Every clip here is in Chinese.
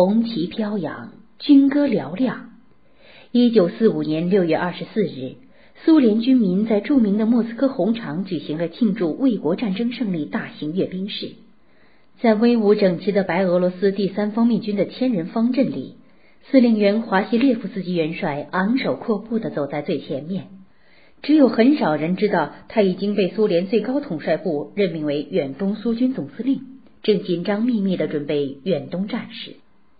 红旗飘扬，军歌嘹亮。一九四五年六月二十四日，苏联军民在著名的莫斯科红场举行了庆祝卫国战争胜利大型阅兵式。在威武整齐的白俄罗斯第三方面军的千人方阵里，司令员华西列夫斯基元帅昂首阔步的走在最前面。只有很少人知道，他已经被苏联最高统帅部任命为远东苏军总司令，正紧张秘密的准备远东战事。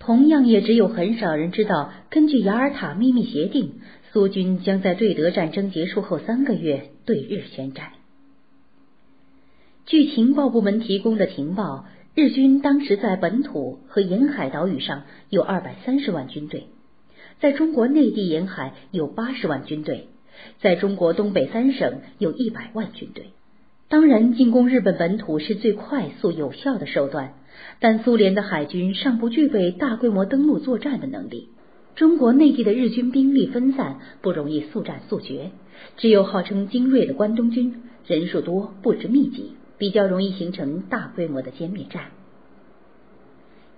同样，也只有很少人知道，根据雅尔塔秘密协定，苏军将在对德战争结束后三个月对日宣战。据情报部门提供的情报，日军当时在本土和沿海岛屿上有二百三十万军队，在中国内地沿海有八十万军队，在中国东北三省有一百万军队。当然，进攻日本本土是最快速有效的手段。但苏联的海军尚不具备大规模登陆作战的能力，中国内地的日军兵力分散，不容易速战速决。只有号称精锐的关东军，人数多，布置密集，比较容易形成大规模的歼灭战。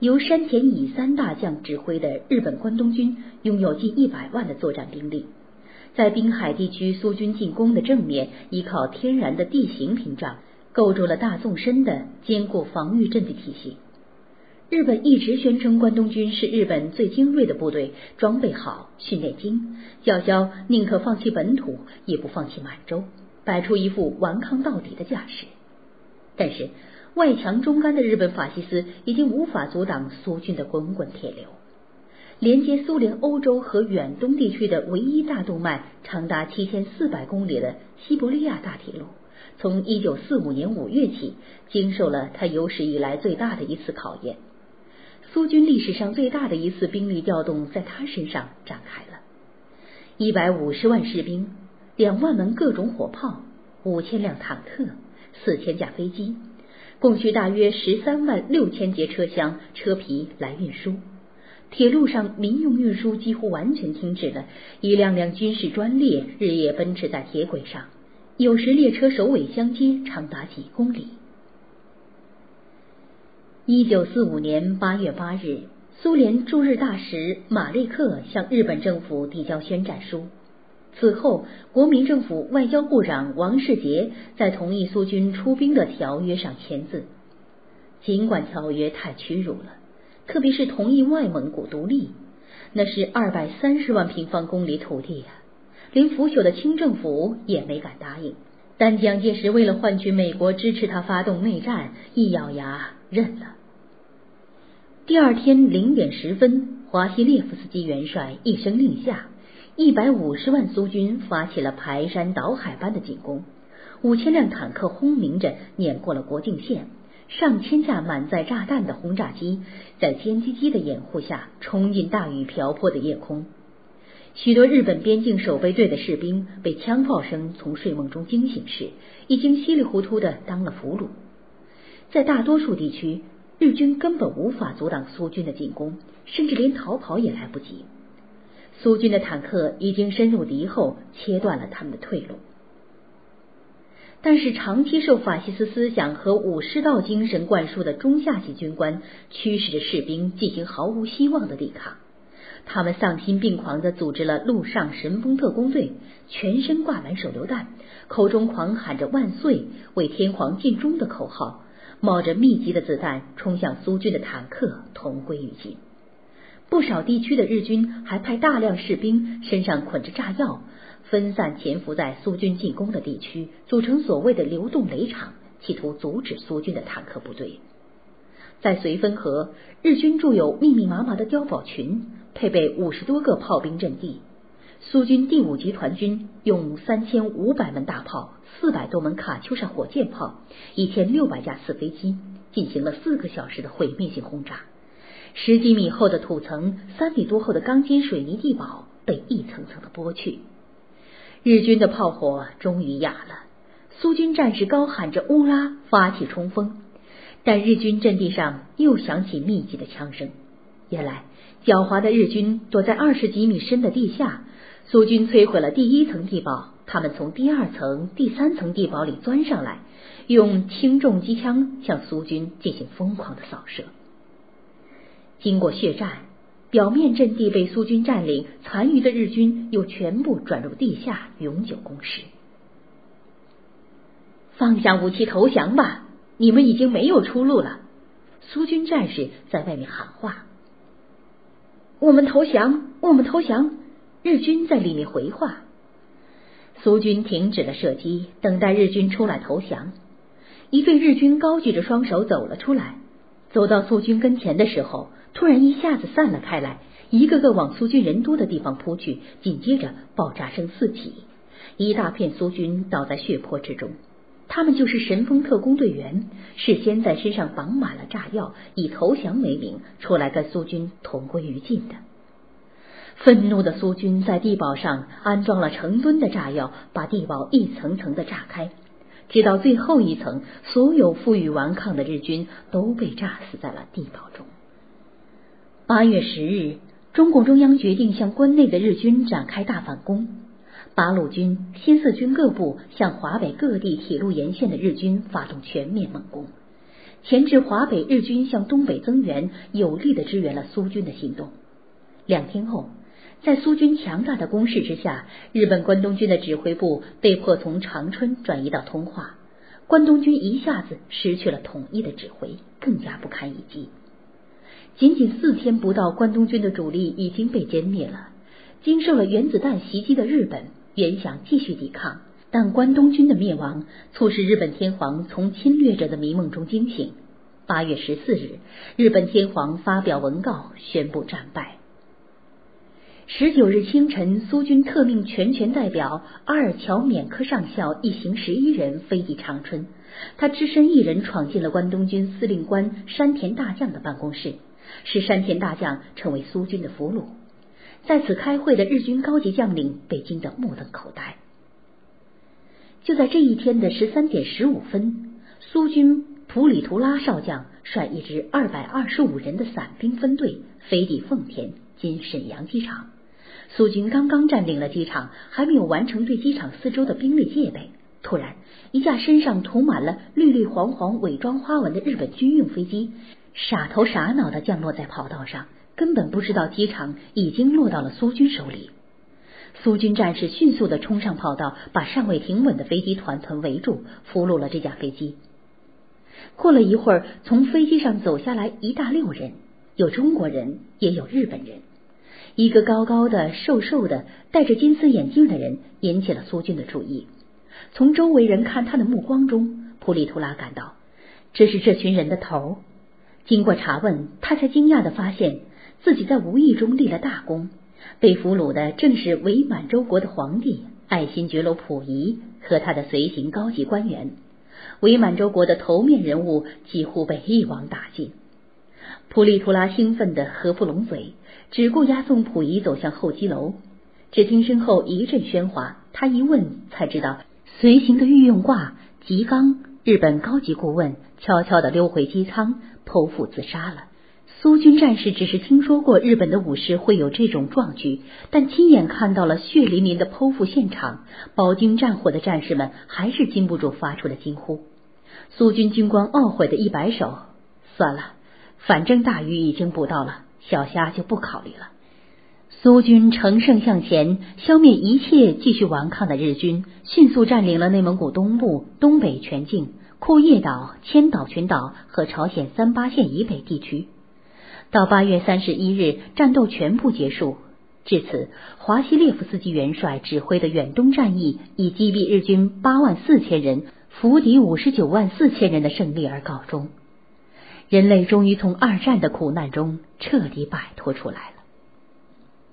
由山田乙三大将指挥的日本关东军拥有近一百万的作战兵力，在滨海地区苏军进攻的正面，依靠天然的地形屏障。构筑了大纵深的坚固防御阵地体系。日本一直宣称关东军是日本最精锐的部队，装备好，训练精，叫嚣宁可放弃本土，也不放弃满洲，摆出一副顽抗到底的架势。但是外强中干的日本法西斯已经无法阻挡苏军的滚滚铁流。连接苏联欧洲和远东地区的唯一大动脉，长达七千四百公里的西伯利亚大铁路。从一九四五年五月起，经受了他有史以来最大的一次考验。苏军历史上最大的一次兵力调动在他身上展开了：一百五十万士兵，两万门各种火炮，五千辆坦克，四千架飞机，共需大约十三万六千节车厢、车皮来运输。铁路上民用运输几乎完全停止了，一辆辆军事专列日夜奔驰在铁轨上。有时列车首尾相接，长达几公里。一九四五年八月八日，苏联驻日大使马利克向日本政府递交宣战书。此后，国民政府外交部长王世杰在同意苏军出兵的条约上签字。尽管条约太屈辱了，特别是同意外蒙古独立，那是二百三十万平方公里土地呀。连腐朽的清政府也没敢答应，但蒋介石为了换取美国支持他发动内战，一咬牙认了。第二天零点十分，华西列夫斯基元帅一声令下，一百五十万苏军发起了排山倒海般的进攻，五千辆坦克轰鸣着碾过了国境线，上千架满载炸弹的轰炸机在歼击机的掩护下冲进大雨瓢泼的夜空。许多日本边境守备队的士兵被枪炮声从睡梦中惊醒时，已经稀里糊涂的当了俘虏。在大多数地区，日军根本无法阻挡苏军的进攻，甚至连逃跑也来不及。苏军的坦克已经深入敌后，切断了他们的退路。但是，长期受法西斯思想和武士道精神灌输的中下级军官，驱使着士兵进行毫无希望的抵抗。他们丧心病狂地组织了陆上神风特工队，全身挂满手榴弹，口中狂喊着“万岁，为天皇尽忠”的口号，冒着密集的子弹冲向苏军的坦克，同归于尽。不少地区的日军还派大量士兵身上捆着炸药，分散潜伏在苏军进攻的地区，组成所谓的流动雷场，企图阻止苏军的坦克部队。在绥芬河，日军驻有密密麻麻的碉堡群。配备五十多个炮兵阵地，苏军第五集团军用三千五百门大炮、四百多门卡秋莎火箭炮、一千六百架次飞机进行了四个小时的毁灭性轰炸。十几米厚的土层、三米多厚的钢筋水泥地堡被一层层的剥去。日军的炮火终于哑了，苏军战士高喊着“乌拉”，发起冲锋，但日军阵地上又响起密集的枪声。原来。狡猾的日军躲在二十几米深的地下，苏军摧毁了第一层地堡，他们从第二层、第三层地堡里钻上来，用轻重机枪向苏军进行疯狂的扫射。经过血战，表面阵地被苏军占领，残余的日军又全部转入地下永久工事。放下武器投降吧！你们已经没有出路了。苏军战士在外面喊话：“我们投降，我们投降！”日军在里面回话。苏军停止了射击，等待日军出来投降。一队日军高举着双手走了出来，走到苏军跟前的时候，突然一下子散了开来，一个个往苏军人多的地方扑去。紧接着爆炸声四起，一大片苏军倒在血泊之中。他们就是神风特工队员，事先在身上绑满了炸药，以投降为名出来跟苏军同归于尽的。愤怒的苏军在地堡上安装了成吨的炸药，把地堡一层层的炸开，直到最后一层，所有负隅顽抗的日军都被炸死在了地堡中。八月十日，中共中央决定向关内的日军展开大反攻。八路军、新四军各部向华北各地铁路沿线的日军发动全面猛攻，前至华北日军向东北增援，有力的支援了苏军的行动。两天后，在苏军强大的攻势之下，日本关东军的指挥部被迫从长春转移到通化，关东军一下子失去了统一的指挥，更加不堪一击。仅仅四天不到，关东军的主力已经被歼灭了。经受了原子弹袭击的日本。原想继续抵抗，但关东军的灭亡促使日本天皇从侵略者的迷梦中惊醒。八月十四日，日本天皇发表文告，宣布战败。十九日清晨，苏军特命全权代表阿尔乔缅科上校一行十一人飞抵长春，他只身一人闯进了关东军司令官山田大将的办公室，使山田大将成为苏军的俘虏。在此开会的日军高级将领被惊得目瞪口呆。就在这一天的十三点十五分，苏军普里图拉少将率一支二百二十五人的散兵分队飞抵奉田（今沈阳机场）。苏军刚刚占领了机场，还没有完成对机场四周的兵力戒备，突然，一架身上涂满了绿绿黄黄伪装花纹的日本军用飞机傻头傻脑的降落在跑道上。根本不知道机场已经落到了苏军手里。苏军战士迅速的冲上跑道，把尚未停稳的飞机团团围住，俘虏了这架飞机。过了一会儿，从飞机上走下来一大溜人，有中国人，也有日本人。一个高高的、瘦瘦的、戴着金丝眼镜的人引起了苏军的注意。从周围人看他的目光中，普里图拉感到这是这群人的头。经过查问，他才惊讶的发现。自己在无意中立了大功，被俘虏的正是伪满洲国的皇帝爱新觉罗溥仪和他的随行高级官员。伪满洲国的头面人物几乎被一网打尽。普利图拉兴奋的合不拢嘴，只顾押送溥仪走向候机楼。只听身后一阵喧哗，他一问才知道，随行的御用挂吉冈日本高级顾问悄悄的溜回机舱剖腹自杀了。苏军战士只是听说过日本的武士会有这种壮举，但亲眼看到了血淋淋的剖腹现场，饱经战火的战士们还是禁不住发出了惊呼。苏军军官懊悔的一摆手：“算了，反正大鱼已经捕到了，小虾就不考虑了。”苏军乘胜向前，消灭一切继续顽抗的日军，迅速占领了内蒙古东部、东北全境、库页岛、千岛群岛和朝鲜三八线以北地区。到八月三十一日，战斗全部结束。至此，华西列夫斯基元帅指挥的远东战役以击毙日军八万四千人、俘敌五十九万四千人的胜利而告终。人类终于从二战的苦难中彻底摆脱出来了。